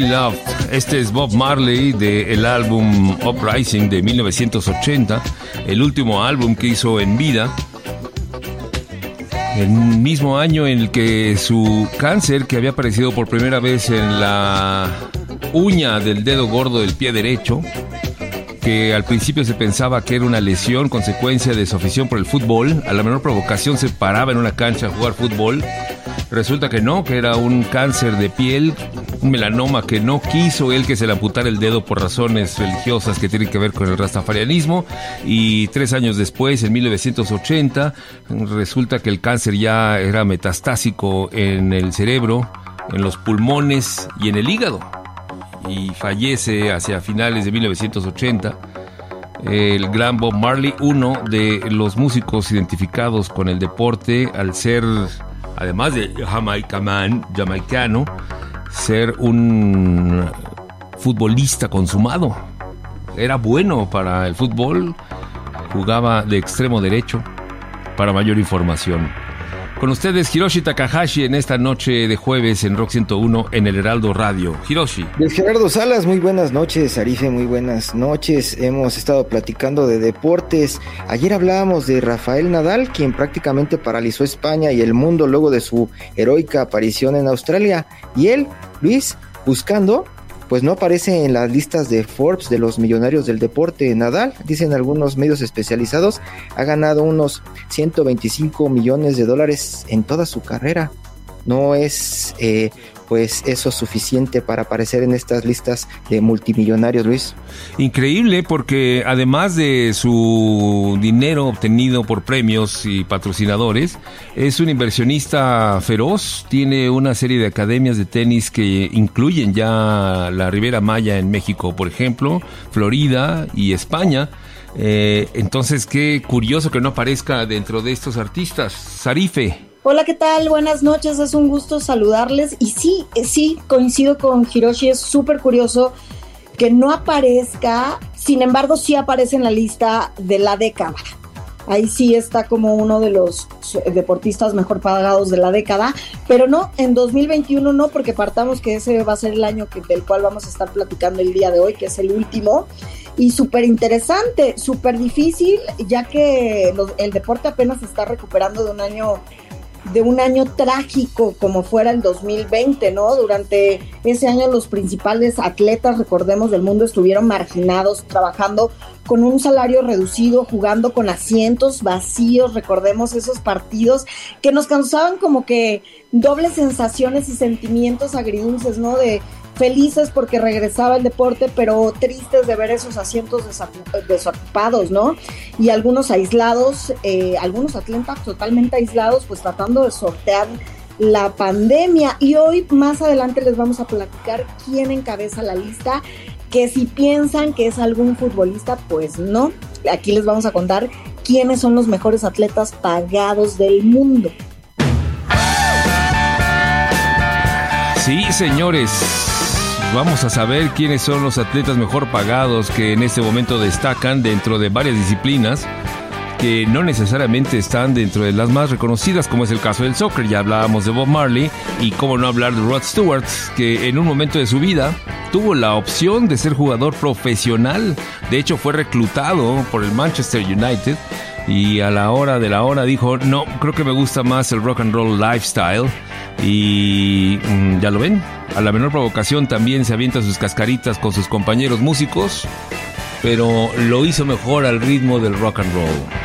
Be. Este es Bob Marley del álbum Uprising de 1980, el último álbum que hizo en vida. El mismo año en el que su cáncer, que había aparecido por primera vez en la uña del dedo gordo del pie derecho, que al principio se pensaba que era una lesión consecuencia de su afición por el fútbol, a la menor provocación se paraba en una cancha a jugar fútbol. Resulta que no, que era un cáncer de piel, un melanoma que no quiso él que se le amputara el dedo por razones religiosas que tienen que ver con el rastafarianismo. Y tres años después, en 1980, resulta que el cáncer ya era metastásico en el cerebro, en los pulmones y en el hígado. Y fallece hacia finales de 1980 el gran Bob Marley, uno de los músicos identificados con el deporte al ser, además de jamaicaman, jamaicano, ser un futbolista consumado. Era bueno para el fútbol, jugaba de extremo derecho. Para mayor información, Con ustedes Hiroshi Takahashi en esta noche de jueves en Rock 101 en el Heraldo Radio. Hiroshi. Luis Gerardo Salas, muy buenas noches, Arife, muy buenas noches. Hemos estado platicando de deportes. Ayer hablábamos de Rafael Nadal, quien prácticamente paralizó España y el mundo luego de su heroica aparición en Australia. Y él, Luis, buscando pues no aparece en las listas de Forbes de los millonarios del deporte. Nadal, dicen algunos medios especializados, ha ganado unos 125 millones de dólares en toda su carrera. No es eh, pues eso suficiente para aparecer en estas listas de multimillonarios, Luis. Increíble porque además de su dinero obtenido por premios y patrocinadores, es un inversionista feroz, tiene una serie de academias de tenis que incluyen ya la Ribera Maya en México, por ejemplo, Florida y España. Eh, entonces, qué curioso que no aparezca dentro de estos artistas. Sarife. Hola, ¿qué tal? Buenas noches, es un gusto saludarles. Y sí, eh, sí, coincido con Hiroshi, es súper curioso que no aparezca, sin embargo sí aparece en la lista de la década. Ahí sí está como uno de los deportistas mejor pagados de la década, pero no, en 2021 no, porque partamos que ese va a ser el año que, del cual vamos a estar platicando el día de hoy, que es el último, y súper interesante, súper difícil, ya que el deporte apenas está recuperando de un año de un año trágico como fuera el 2020, ¿no? Durante ese año los principales atletas, recordemos, del mundo estuvieron marginados, trabajando con un salario reducido, jugando con asientos vacíos, recordemos esos partidos que nos causaban como que dobles sensaciones y sentimientos agridulces, ¿no? De felices porque regresaba el deporte, pero tristes de ver esos asientos desocupados, ¿no? Y algunos aislados, eh, algunos atletas totalmente aislados, pues tratando de sortear la pandemia. Y hoy más adelante les vamos a platicar quién encabeza la lista, que si piensan que es algún futbolista, pues no. Aquí les vamos a contar quiénes son los mejores atletas pagados del mundo. Sí, señores. Vamos a saber quiénes son los atletas mejor pagados que en este momento destacan dentro de varias disciplinas que no necesariamente están dentro de las más reconocidas, como es el caso del soccer. Ya hablábamos de Bob Marley y cómo no hablar de Rod Stewart, que en un momento de su vida tuvo la opción de ser jugador profesional. De hecho, fue reclutado por el Manchester United y a la hora de la hora dijo, no, creo que me gusta más el rock and roll lifestyle. Y mm, ya lo ven, a la menor provocación también se avienta sus cascaritas con sus compañeros músicos, pero lo hizo mejor al ritmo del rock and roll.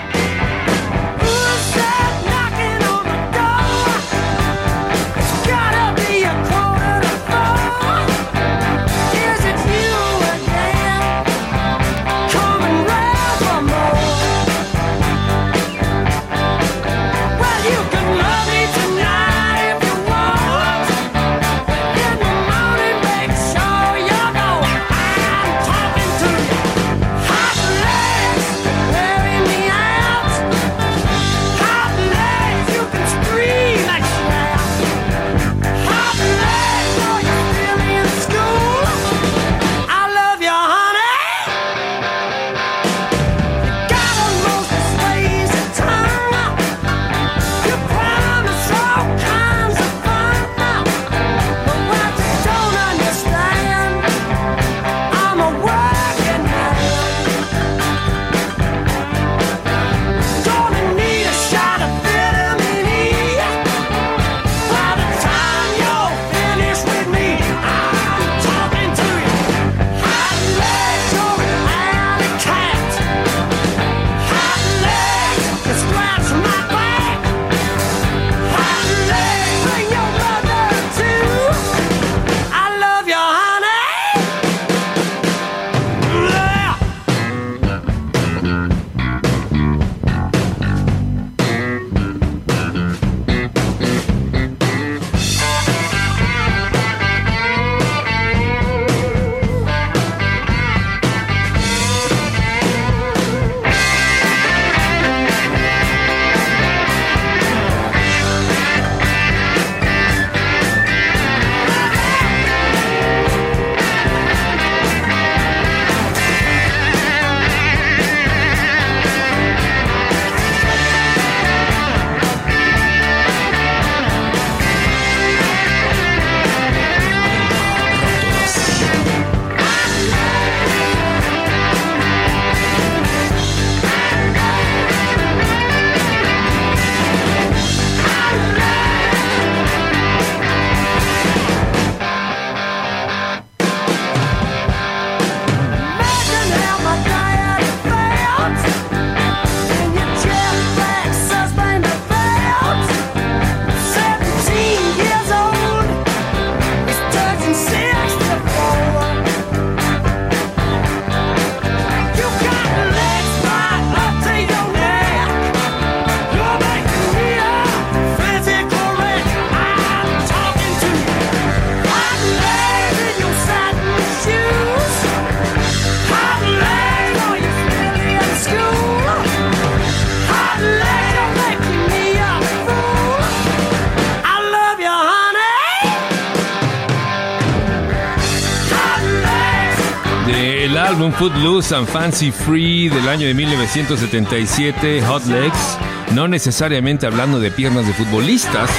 Footloose and Fancy Free del año de 1977, Hot Legs, no necesariamente hablando de piernas de futbolistas,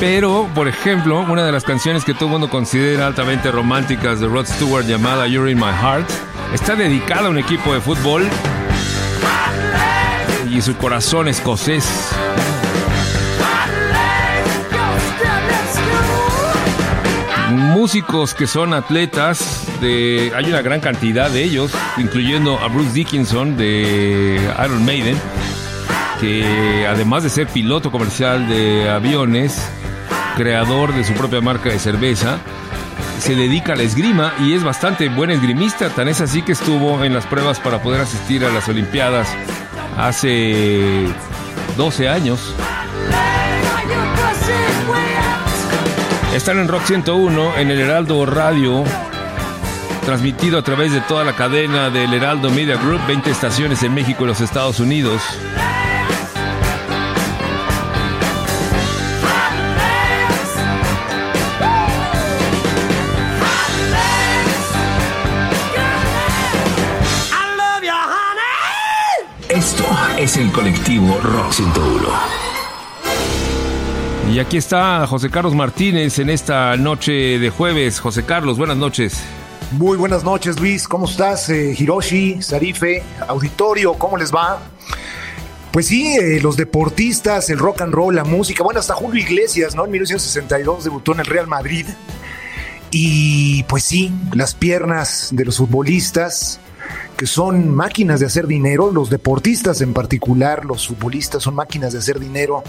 pero, por ejemplo, una de las canciones que todo el mundo considera altamente románticas de Rod Stewart llamada You're in My Heart está dedicada a un equipo de fútbol y su corazón escocés. Músicos que son atletas, hay una gran cantidad de ellos, incluyendo a Bruce Dickinson de Iron Maiden, que además de ser piloto comercial de aviones, creador de su propia marca de cerveza, se dedica a la esgrima y es bastante buen esgrimista, tan es así que estuvo en las pruebas para poder asistir a las Olimpiadas hace 12 años. Están en Rock 101, en el Heraldo Radio, transmitido a través de toda la cadena del Heraldo Media Group, 20 estaciones en México y los Estados Unidos. Esto es el colectivo Rock 101. Y aquí está José Carlos Martínez en esta noche de jueves. José Carlos, buenas noches. Muy buenas noches, Luis. ¿Cómo estás? Eh, Hiroshi, Sarife, auditorio, ¿cómo les va? Pues sí, eh, los deportistas, el rock and roll, la música. Bueno, hasta Julio Iglesias, ¿no? En 1962 debutó en el Real Madrid. Y pues sí, las piernas de los futbolistas, que son máquinas de hacer dinero, los deportistas en particular, los futbolistas son máquinas de hacer dinero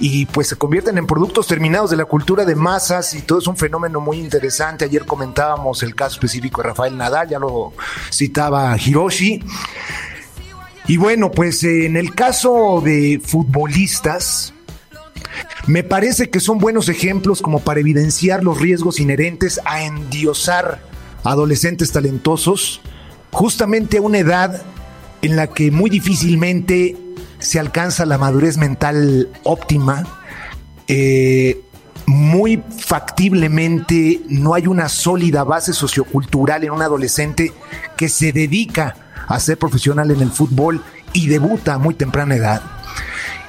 y pues se convierten en productos terminados de la cultura de masas y todo es un fenómeno muy interesante. Ayer comentábamos el caso específico de Rafael Nadal, ya lo citaba Hiroshi. Y bueno, pues en el caso de futbolistas, me parece que son buenos ejemplos como para evidenciar los riesgos inherentes a endiosar adolescentes talentosos justamente a una edad en la que muy difícilmente se alcanza la madurez mental óptima, eh, muy factiblemente no hay una sólida base sociocultural en un adolescente que se dedica a ser profesional en el fútbol y debuta a muy temprana edad.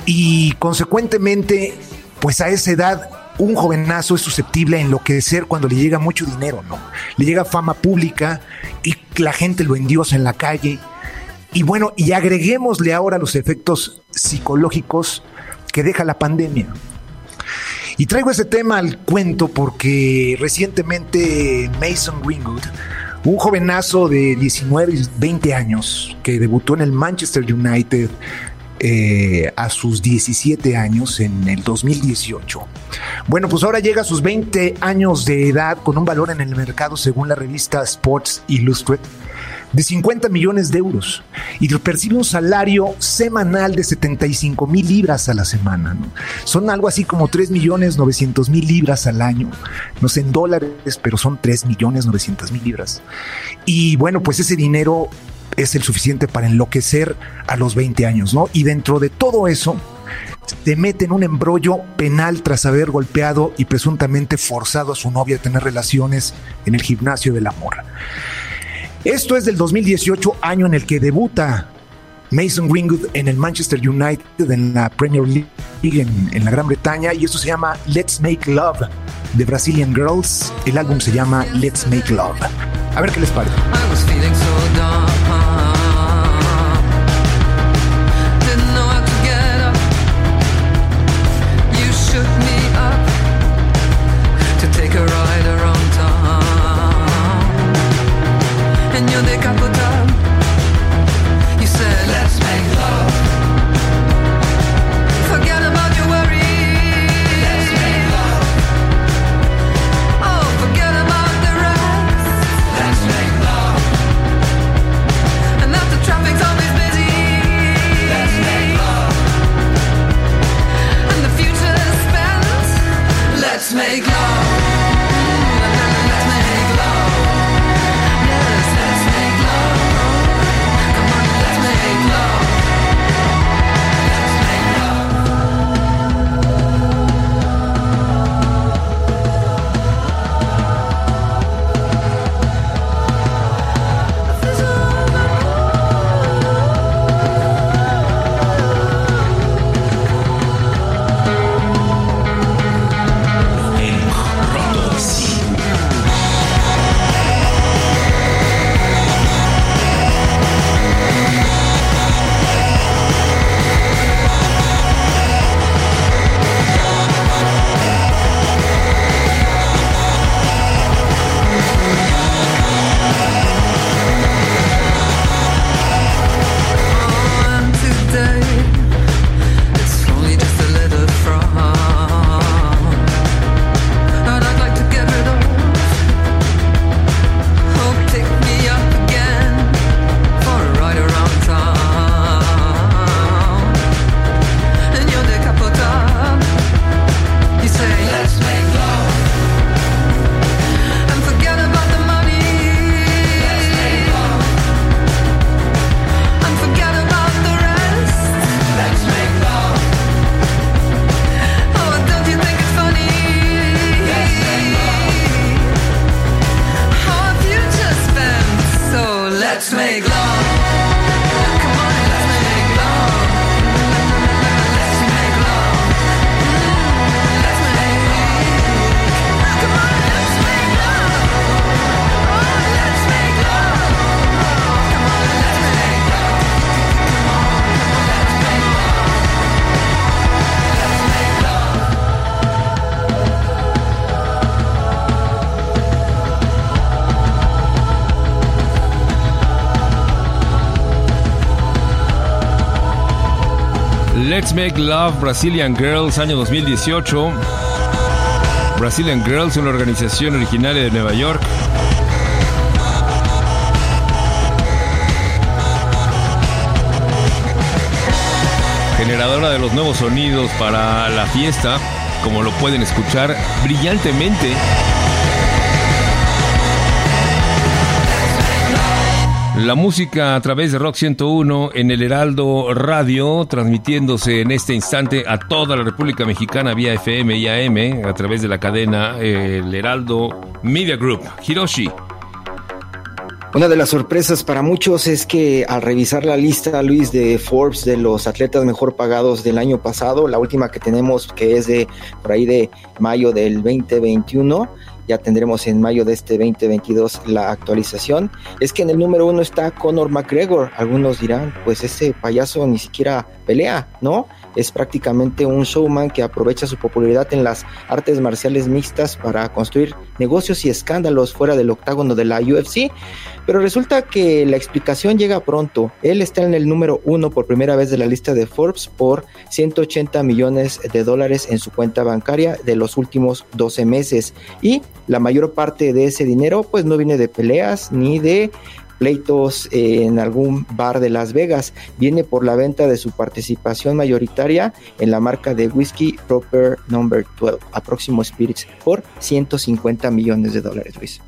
Y consecuentemente, pues a esa edad un jovenazo es susceptible a enloquecer cuando le llega mucho dinero, ¿no? Le llega fama pública y la gente lo endiosa en la calle. Y bueno, y agreguémosle ahora los efectos psicológicos que deja la pandemia. Y traigo ese tema al cuento porque recientemente Mason Greenwood, un jovenazo de 19 y 20 años que debutó en el Manchester United eh, a sus 17 años en el 2018. Bueno, pues ahora llega a sus 20 años de edad con un valor en el mercado según la revista Sports Illustrated de 50 millones de euros y percibe un salario semanal de 75 mil libras a la semana. Son algo así como 3 millones 900 mil libras al año. No sé en dólares, pero son 3 millones 900 mil libras. Y bueno, pues ese dinero es el suficiente para enloquecer a los 20 años, ¿no? Y dentro de todo eso, te mete en un embrollo penal tras haber golpeado y presuntamente forzado a su novia a tener relaciones en el gimnasio de la morra. Esto es del 2018, año en el que debuta Mason Greenwood en el Manchester United en la Premier League en, en, la Gran Bretaña y esto se llama Let's Make Love de Brazilian Girls. El álbum se llama Let's Make Love. A ver qué les parece. Let's Make Love Brazilian Girls, año 2018. Brazilian Girls, una organización originaria de Nueva York. Generadora de los nuevos sonidos para la fiesta, como lo pueden escuchar brillantemente. La música a través de Rock 101 en el Heraldo Radio, transmitiéndose en este instante a toda la República Mexicana vía FM y AM, a través de la cadena eh, El Heraldo Media Group. Hiroshi, Una de las sorpresas para muchos es que al revisar la lista, Luis, de Forbes de los atletas mejor pagados del año pasado, la última que tenemos, que es de por ahí de mayo del 2021, ya tendremos en mayo de este 2022 la actualización, es que en el número uno está Conor McGregor. Algunos dirán, pues ese payaso ni siquiera pelea, ¿no? Es prácticamente un showman que aprovecha su popularidad en las artes marciales mixtas para construir negocios y escándalos fuera del octágono de la UFC. Pero resulta que la explicación llega pronto. Él está en el número uno por primera vez de la lista de Forbes por 180 millones de dólares en su cuenta bancaria de los últimos 12 meses. Y la mayor parte de ese dinero pues no viene de peleas ni de pleitos en algún bar de Las Vegas. Viene por la venta de su participación mayoritaria en la marca de whisky Proper Number 12 a Próximo Spirits por 150 millones de dólares, Luis.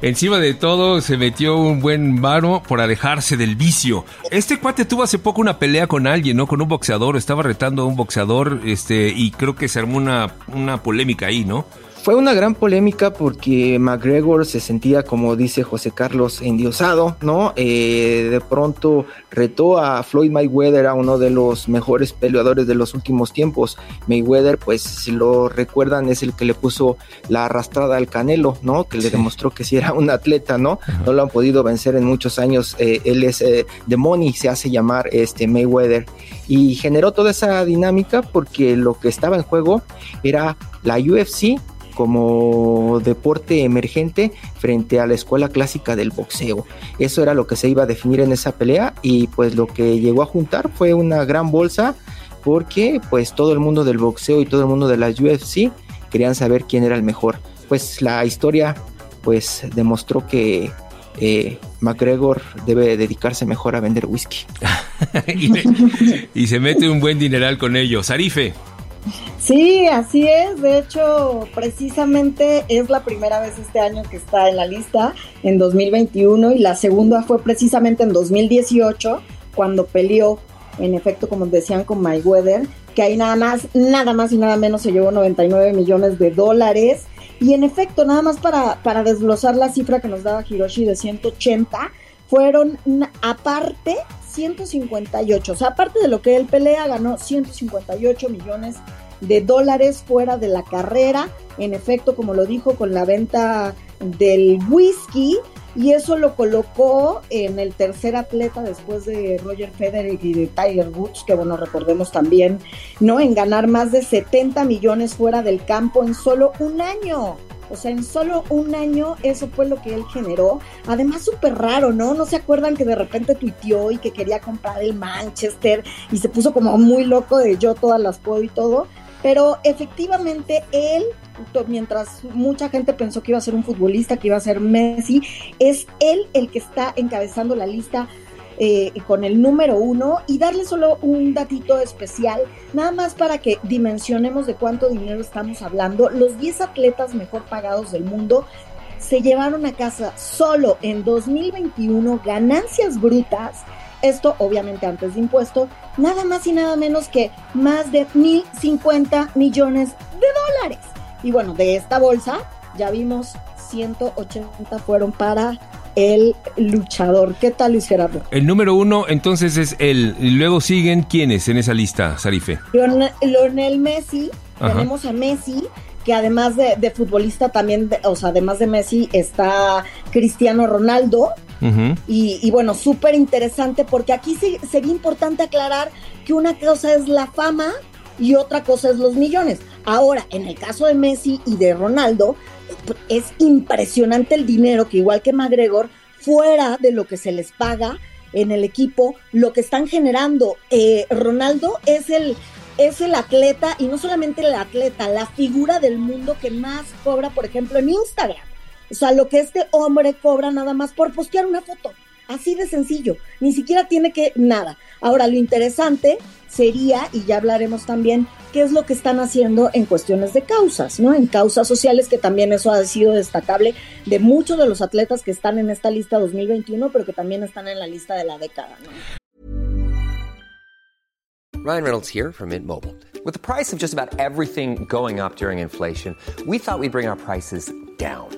Encima de todo se metió un buen varo por alejarse del vicio. Este cuate tuvo hace poco una pelea con alguien, ¿no? Con un boxeador, estaba retando a un boxeador, este, y creo que se armó una, una polémica ahí, ¿no? Fue una gran polémica porque McGregor se sentía, como dice José Carlos, endiosado, ¿no? Eh, de pronto retó a Floyd Mayweather, a uno de los mejores peleadores de los últimos tiempos. Mayweather, pues si lo recuerdan, es el que le puso la arrastrada al Canelo, ¿no? Que le demostró que sí era un atleta, ¿no? No lo han podido vencer en muchos años. Eh, él es eh, The Money, se hace llamar este Mayweather. Y generó toda esa dinámica porque lo que estaba en juego era la UFC como deporte emergente frente a la escuela clásica del boxeo. Eso era lo que se iba a definir en esa pelea y pues lo que llegó a juntar fue una gran bolsa porque pues todo el mundo del boxeo y todo el mundo de la UFC querían saber quién era el mejor. Pues la historia pues demostró que eh, McGregor debe dedicarse mejor a vender whisky. y, y se mete un buen dineral con ello. Sarife. Sí, así es. De hecho, precisamente es la primera vez este año que está en la lista, en 2021, y la segunda fue precisamente en 2018, cuando peleó, en efecto, como decían, con Mayweather, que ahí nada más, nada más y nada menos se llevó 99 millones de dólares. Y en efecto, nada más para, para desglosar la cifra que nos daba Hiroshi de 180, fueron aparte 158. O sea, aparte de lo que él pelea, ganó 158 millones de dólares fuera de la carrera. En efecto, como lo dijo, con la venta del whisky. Y eso lo colocó en el tercer atleta después de Roger Federer y de Tiger Woods, que bueno, recordemos también, ¿no? En ganar más de 70 millones fuera del campo en solo un año. O sea, en solo un año eso fue lo que él generó. Además, súper raro, ¿no? ¿No se acuerdan que de repente tuiteó y que quería comprar el Manchester y se puso como muy loco de yo todas las puedo y todo? Pero efectivamente él, mientras mucha gente pensó que iba a ser un futbolista, que iba a ser Messi, es él el que está encabezando la lista eh, con el número uno y darle solo un datito especial, nada más para que dimensionemos de cuánto dinero estamos hablando. Los 10 atletas mejor pagados del mundo se llevaron a casa solo en 2021 ganancias brutas, esto obviamente antes de impuesto, nada más y nada menos que más de 1.050 millones de dólares. Y bueno, de esta bolsa ya vimos 180 fueron para el luchador. ¿Qué tal, Luis Gerardo? El número uno, entonces, es él. Y luego siguen quiénes en esa lista, Sarife. Lionel Messi, Ajá. tenemos a Messi, que además de, de futbolista también, de- o sea, además de Messi está Cristiano Ronaldo. Y, y bueno, súper interesante porque aquí sí sería importante aclarar que una cosa es la fama y otra cosa es los millones. Ahora, en el caso de Messi y de Ronaldo, es impresionante el dinero que igual que McGregor, fuera de lo que se les paga en el equipo, lo que están generando. Eh, Ronaldo es el, es el atleta, y no solamente el atleta, la figura del mundo que más cobra, por ejemplo, en Instagram. O sea, lo que este hombre cobra nada más por postear una foto. Así de sencillo. Ni siquiera tiene que nada. Ahora, lo interesante sería, y ya hablaremos también, es lo que están haciendo en cuestiones de causas, ¿no? En causas sociales, que también eso ha sido destacable de muchos de los atletas que están en esta lista 2021, pero que también están en la lista de la década. Ryan Reynolds here from Mint Mobile. With the price of just about everything going up during inflation, we thought we'd bring our prices down.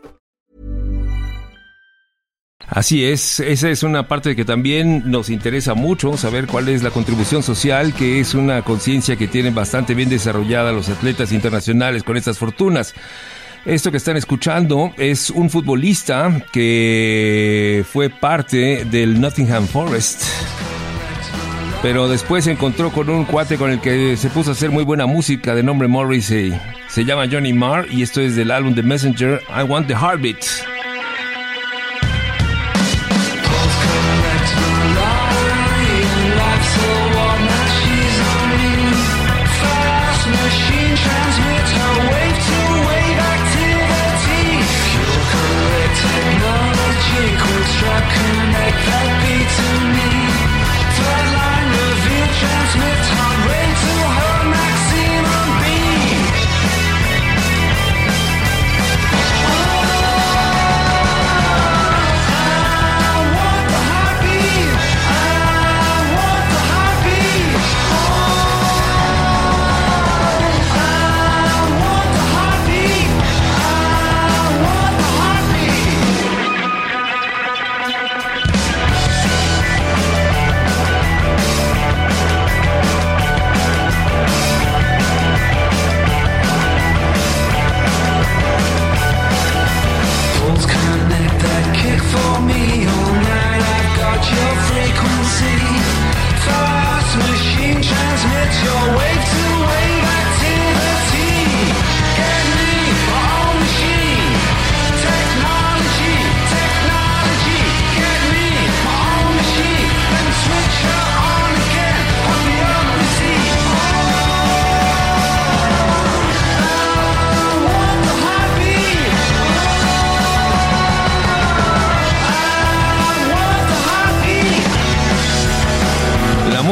Así es, esa es una parte que también nos interesa mucho, saber cuál es la contribución social, que es una conciencia que tienen bastante bien desarrollada los atletas internacionales con estas fortunas. Esto que están escuchando es un futbolista que fue parte del Nottingham Forest. Pero después se encontró con un cuate con el que se puso a hacer muy buena música de nombre Morrissey. Se llama Johnny Marr y esto es del álbum The Messenger, I Want the Heartbeat.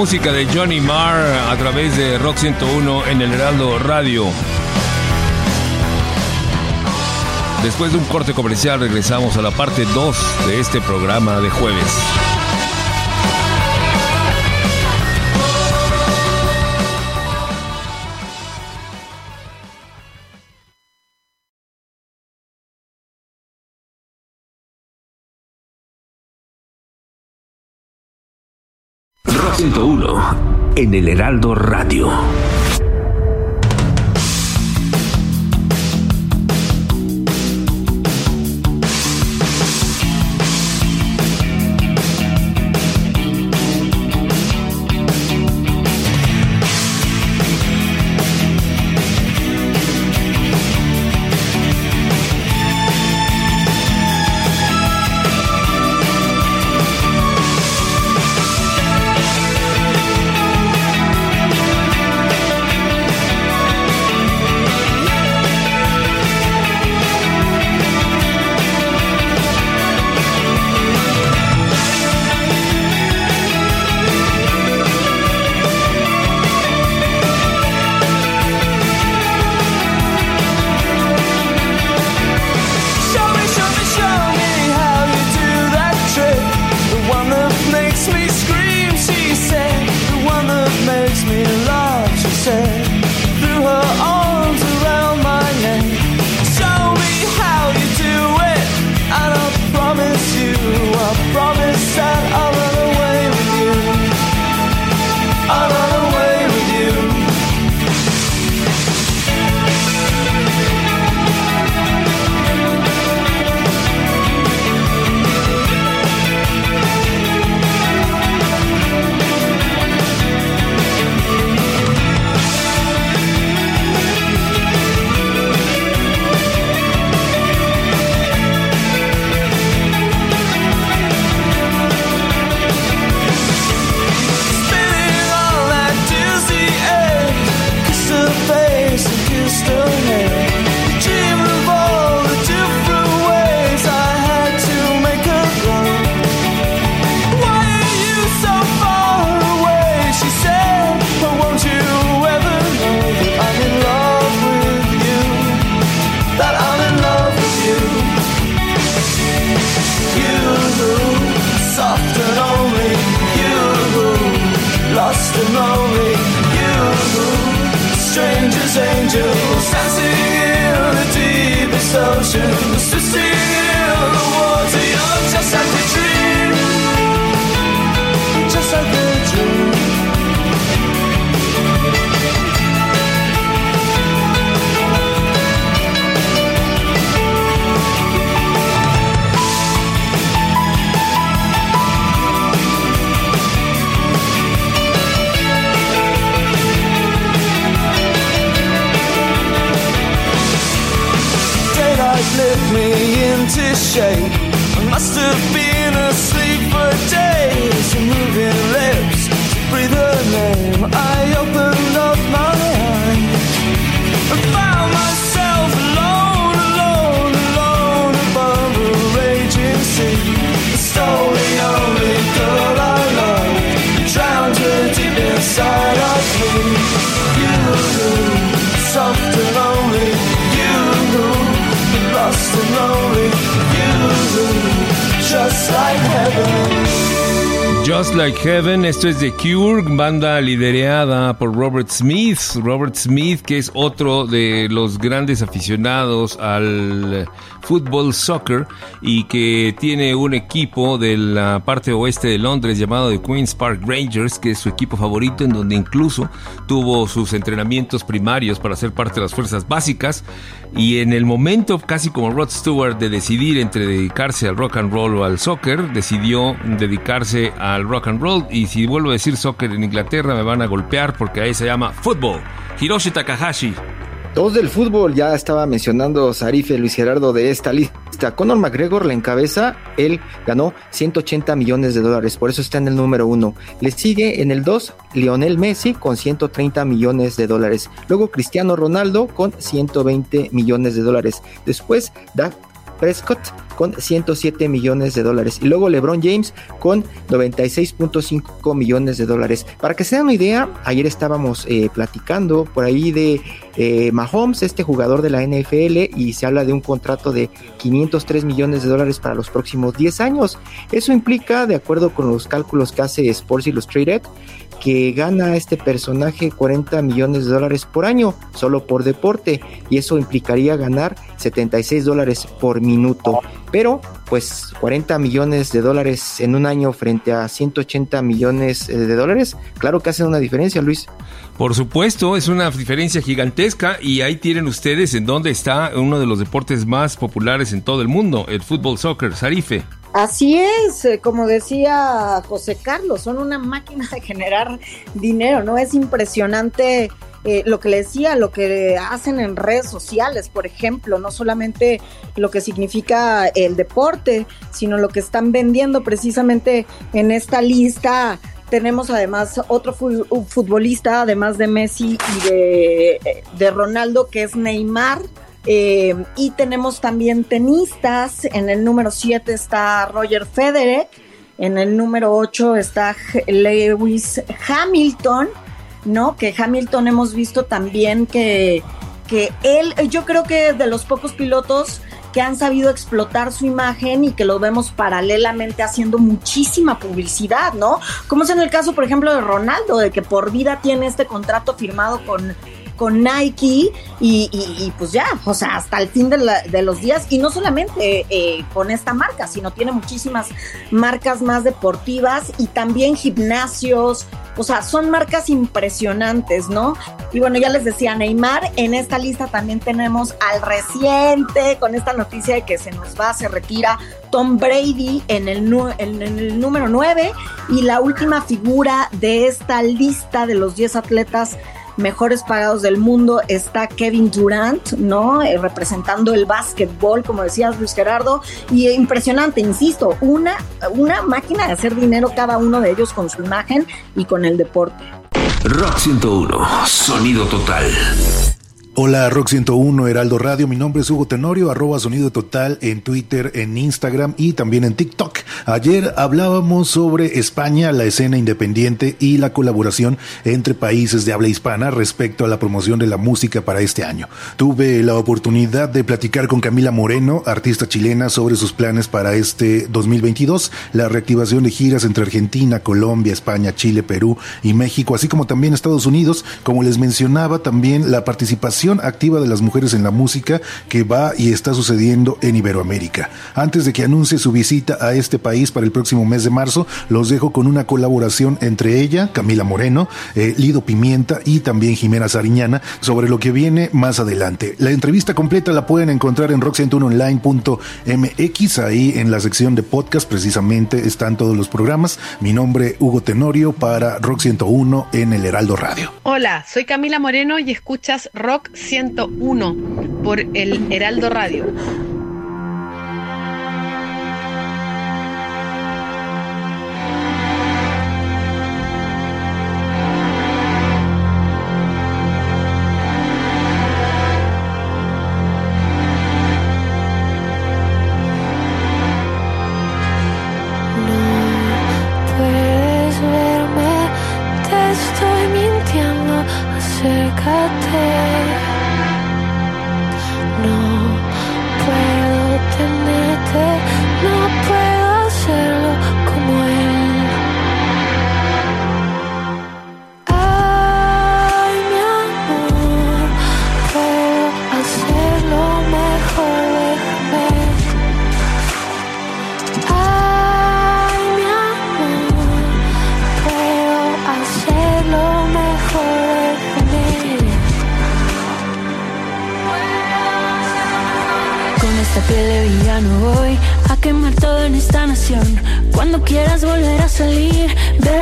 Música de Johnny Marr a través de Rock 101 en el Heraldo Radio. Después de un corte comercial regresamos a la parte 2 de este programa de jueves. En el Heraldo Radio. Just Like Heaven, esto es The Cure, banda liderada por Robert Smith. Robert Smith, que es otro de los grandes aficionados al fútbol soccer y que tiene un equipo de la parte oeste de Londres llamado The Queen's Park Rangers, que es su equipo favorito, en donde incluso tuvo sus entrenamientos primarios para ser parte de las fuerzas básicas. Y en el momento, casi como Rod Stewart, de decidir entre dedicarse al rock and roll o al soccer, decidió dedicarse al rock and roll. Y si vuelvo a decir soccer en Inglaterra, me van a golpear porque ahí se llama fútbol. Hiroshi Takahashi. Dos del fútbol, ya estaba mencionando Sarife Luis Gerardo de esta lista. Conor McGregor la encabeza, él ganó 180 millones de dólares, por eso está en el número uno. Le sigue en el 2 Lionel Messi con 130 millones de dólares. Luego Cristiano Ronaldo con 120 millones de dólares. Después Dak Prescott con 107 millones de dólares y luego LeBron James con 96.5 millones de dólares. Para que se den una idea, ayer estábamos eh, platicando por ahí de eh, Mahomes, este jugador de la NFL, y se habla de un contrato de 503 millones de dólares para los próximos 10 años. Eso implica, de acuerdo con los cálculos que hace Sports Illustrated, que gana este personaje 40 millones de dólares por año solo por deporte y eso implicaría ganar 76 dólares por minuto. Pero pues 40 millones de dólares en un año frente a 180 millones eh, de dólares, claro que hacen una diferencia, Luis. Por supuesto, es una diferencia gigantesca y ahí tienen ustedes en dónde está uno de los deportes más populares en todo el mundo, el fútbol soccer, Sarife. Así es, eh, como decía José Carlos, son una máquina de generar dinero, ¿no? Es impresionante eh, lo que le decía, lo que hacen en redes sociales, por ejemplo, no solamente lo que significa el deporte, sino lo que están vendiendo precisamente en esta lista. Tenemos además otro fu- futbolista, además de Messi y de, de Ronaldo, que es Neymar. Eh, y tenemos también tenistas. En el número 7 está Roger Federer. En el número 8 está Lewis Hamilton, ¿no? Que Hamilton hemos visto también que, que él, yo creo que de los pocos pilotos que han sabido explotar su imagen y que lo vemos paralelamente haciendo muchísima publicidad, ¿no? Como es en el caso, por ejemplo, de Ronaldo, de que por vida tiene este contrato firmado con, con Nike y, pues ya, o sea, hasta el fin de, los días y no solamente eh, con esta marca, sino tiene muchísimas marcas más deportivas y también gimnasios, o sea, son marcas impresionantes, ¿no? Y bueno, ya les decía Neymar, en esta lista también tenemos al reciente, con esta noticia de que se nos va, se retira Tom Brady en el, en el número 9 y la última figura de esta lista de los 10 atletas mejores pagados del mundo está Kevin Durant, ¿no? Eh, representando el básquetbol, como decías Luis Gerardo, y impresionante, insisto, una, una máquina de hacer dinero cada uno de ellos con su imagen y con el deporte. Rock 101, sonido total. Hola Rock 101 Heraldo Radio, mi nombre es Hugo Tenorio, arroba sonido total en Twitter, en Instagram y también en TikTok. Ayer hablábamos sobre España, la escena independiente y la colaboración entre países de habla hispana respecto a la promoción de la música para este año. Tuve la oportunidad de platicar con Camila Moreno, artista chilena, sobre sus planes para este 2022, la reactivación de giras entre Argentina, Colombia, España, Chile, Perú y México, así como también Estados Unidos. Como les mencionaba, también la participación activa de las mujeres en la música que va y está sucediendo en Iberoamérica. Antes de que anuncie su visita a este país para el próximo mes de marzo, los dejo con una colaboración entre ella, Camila Moreno, eh, Lido Pimienta y también Jimena Sariñana sobre lo que viene más adelante. La entrevista completa la pueden encontrar en rock101online.mx, ahí en la sección de podcast precisamente están todos los programas. Mi nombre Hugo Tenorio para Rock 101 en el Heraldo Radio. Hola, soy Camila Moreno y escuchas Rock 101 por el Heraldo Radio.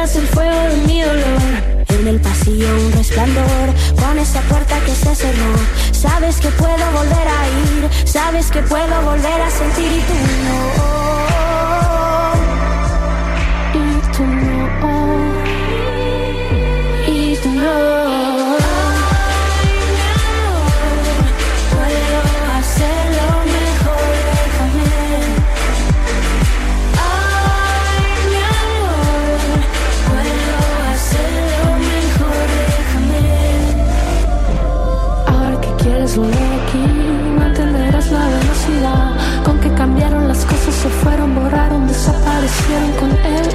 Verás el fuego de mi dolor. En el pasillo un resplandor, con esa puerta que se cerró. Sabes que puedo volver a ir, sabes que puedo volver a sentir y tú no. Y tú no. Desaparecieron con el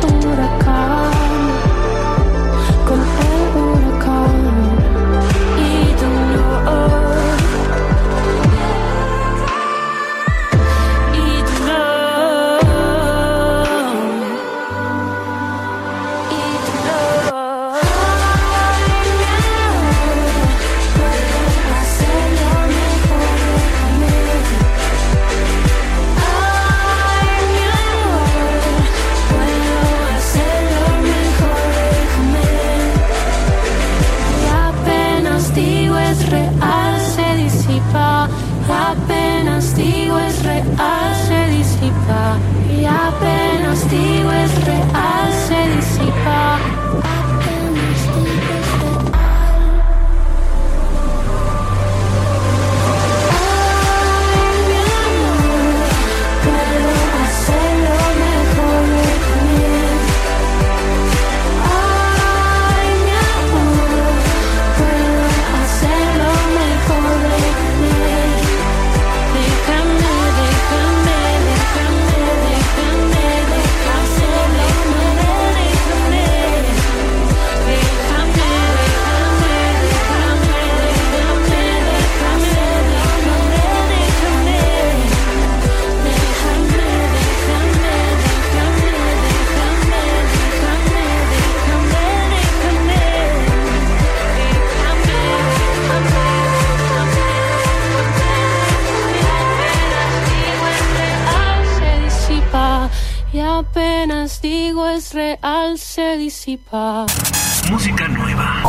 Música nueva.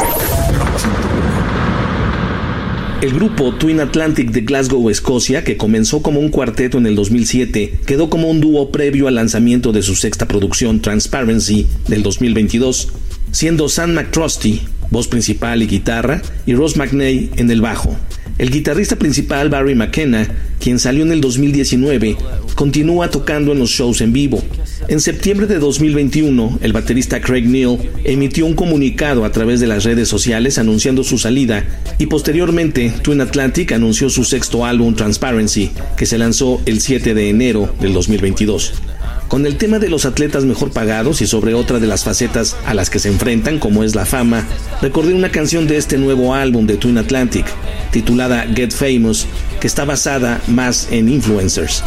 El grupo Twin Atlantic de Glasgow, Escocia, que comenzó como un cuarteto en el 2007, quedó como un dúo previo al lanzamiento de su sexta producción Transparency del 2022, siendo Sam McTrusty, voz principal y guitarra, y Ross McNay en el bajo. El guitarrista principal Barry McKenna, quien salió en el 2019, continúa tocando en los shows en vivo. En septiembre de 2021, el baterista Craig Neal emitió un comunicado a través de las redes sociales anunciando su salida y posteriormente Twin Atlantic anunció su sexto álbum Transparency, que se lanzó el 7 de enero del 2022. Con el tema de los atletas mejor pagados y sobre otra de las facetas a las que se enfrentan, como es la fama, recordé una canción de este nuevo álbum de Twin Atlantic, titulada Get Famous, que está basada más en influencers.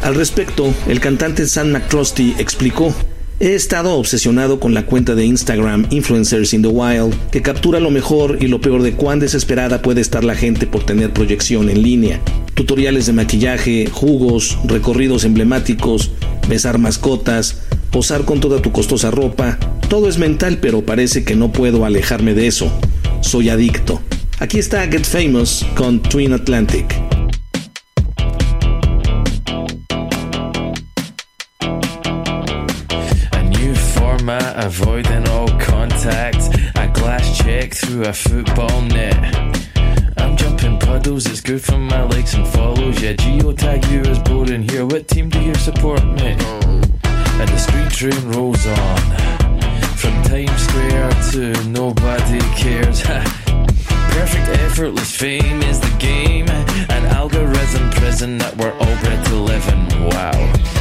Al respecto, el cantante Sam McCrosty explicó, He estado obsesionado con la cuenta de Instagram Influencers in the Wild, que captura lo mejor y lo peor de cuán desesperada puede estar la gente por tener proyección en línea. Tutoriales de maquillaje, jugos, recorridos emblemáticos, besar mascotas, posar con toda tu costosa ropa. Todo es mental, pero parece que no puedo alejarme de eso. Soy adicto. Aquí está Get Famous con Twin Atlantic. All contact. Glass check through a football net. Puddles, it's good for my likes and follows. Yeah, geotag you is boring here. What team do you support, mate? And the street train rolls on. From Times Square to nobody cares. Perfect effortless fame is the game. An algorithm prison that we're all bred to live in. Wow.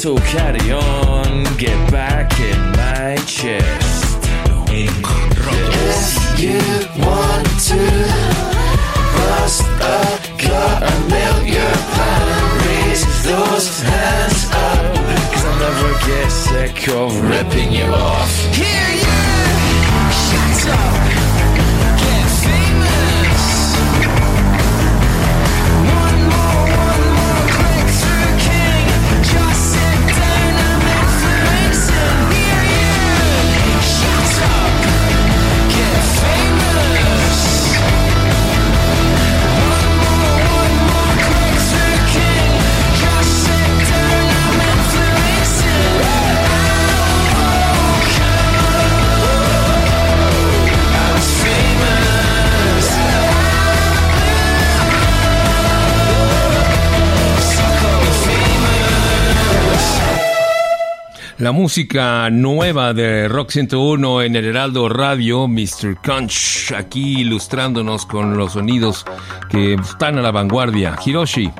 Is a total carry on. La música nueva de Rock 101 en el Heraldo Radio, Mr. Conch, aquí ilustrándonos con los sonidos que están a la vanguardia. Hiroshi.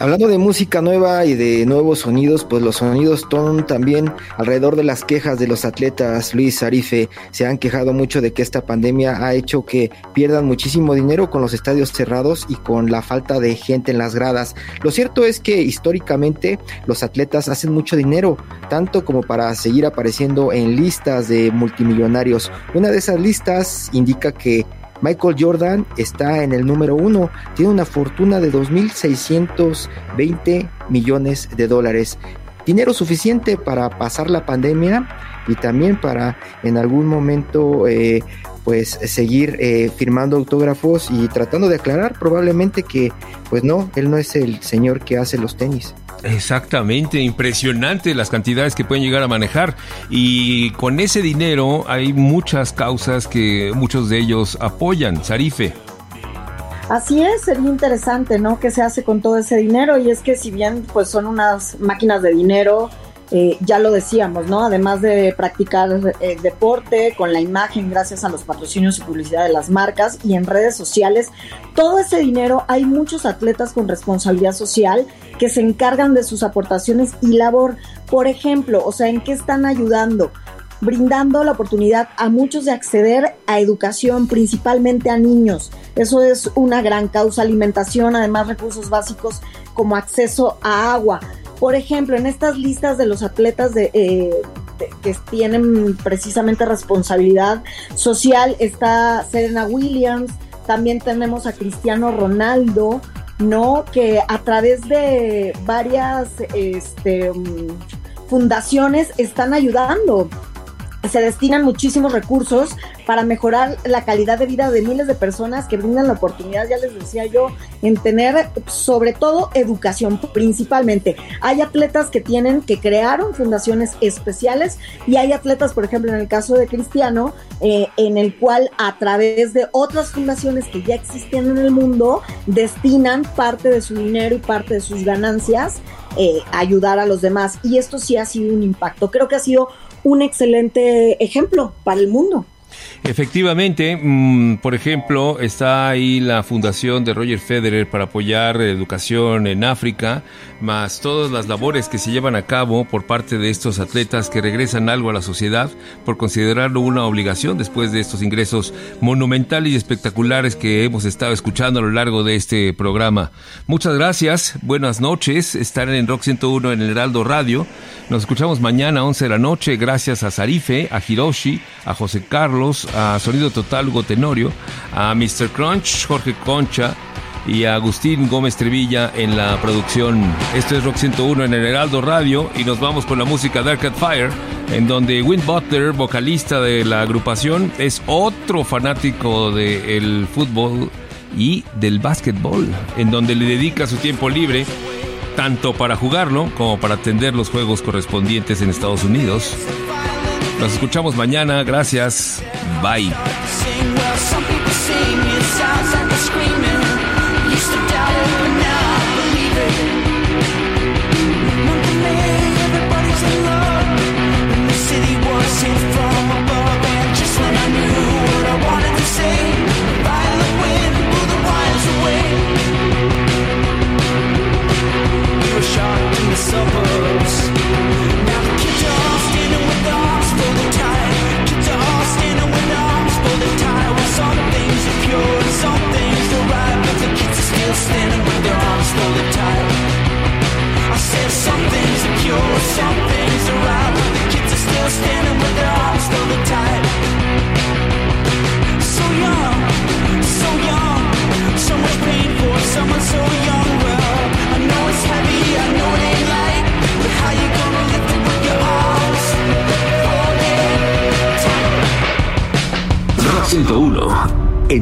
Hablando de música nueva y de nuevos sonidos, pues los sonidos son también alrededor de las quejas de los atletas. Luis Arife se han quejado mucho de que esta pandemia ha hecho que pierdan muchísimo dinero con los estadios cerrados y con la falta de gente en las gradas. Lo cierto es que históricamente los atletas hacen mucho dinero, tanto como para seguir apareciendo en listas de multimillonarios. Una de esas listas indica que Michael Jordan está en el número uno, tiene una fortuna de 2.620 millones de dólares. Dinero suficiente para pasar la pandemia y también para en algún momento eh, pues seguir eh, firmando autógrafos y tratando de aclarar probablemente que pues no, él no es el señor que hace los tenis. Exactamente, impresionante las cantidades que pueden llegar a manejar y con ese dinero hay muchas causas que muchos de ellos apoyan. Sarife. Así es, sería interesante, ¿no? ¿Qué se hace con todo ese dinero? Y es que si bien pues son unas máquinas de dinero, eh, ya lo decíamos, ¿no? Además de practicar eh, deporte con la imagen gracias a los patrocinios y publicidad de las marcas y en redes sociales, todo ese dinero hay muchos atletas con responsabilidad social que se encargan de sus aportaciones y labor. Por ejemplo, o sea, ¿en qué están ayudando? Brindando la oportunidad a muchos de acceder a educación, principalmente a niños. Eso es una gran causa, alimentación, además recursos básicos como acceso a agua. Por ejemplo, en estas listas de los atletas de, eh, que tienen precisamente responsabilidad social está Serena Williams, también tenemos a Cristiano Ronaldo, ¿no? Que a través de varias este, mm, fundaciones están ayudando se destinan muchísimos recursos para mejorar la calidad de vida de miles de personas que brindan la oportunidad, ya les decía yo, en tener sobre todo educación principalmente. Hay atletas que tienen, que crearon fundaciones especiales y hay atletas, por ejemplo, en el caso de Cristiano, eh, en el cual a través de otras fundaciones que ya existen en el mundo, destinan parte de su dinero y parte de sus ganancias eh, ayudar a los demás. Y esto sí ha sido un impacto. Creo que ha sido un excelente ejemplo para el mundo. Efectivamente, mm, por ejemplo, está ahí la fundación de Roger Federer para apoyar educación en África, más todas las labores que se llevan a cabo por parte de estos atletas que regresan algo a la sociedad por considerarlo una obligación después de estos ingresos monumentales y espectaculares que hemos estado escuchando a lo largo de este programa. Muchas gracias, buenas noches, estar en Rock 101 en el Heraldo Radio. Nos escuchamos mañana a 11 de la noche gracias a Sarife, a Hiroshi, a José Carlos, a Sonido Total Hugo Tenorio, a Mr. Crunch, Jorge Concha y a Agustín Gómez Trevilla en la producción. Esto es Rock 101 en el Heraldo Radio y nos vamos con la música Dark at Fire, en donde Win Butler, vocalista de la agrupación, es otro fanático del fútbol y del básquetbol, en donde le dedica su tiempo libre tanto para jugarlo como para atender los juegos correspondientes en Estados Unidos. Nos escuchamos mañana, gracias, bye.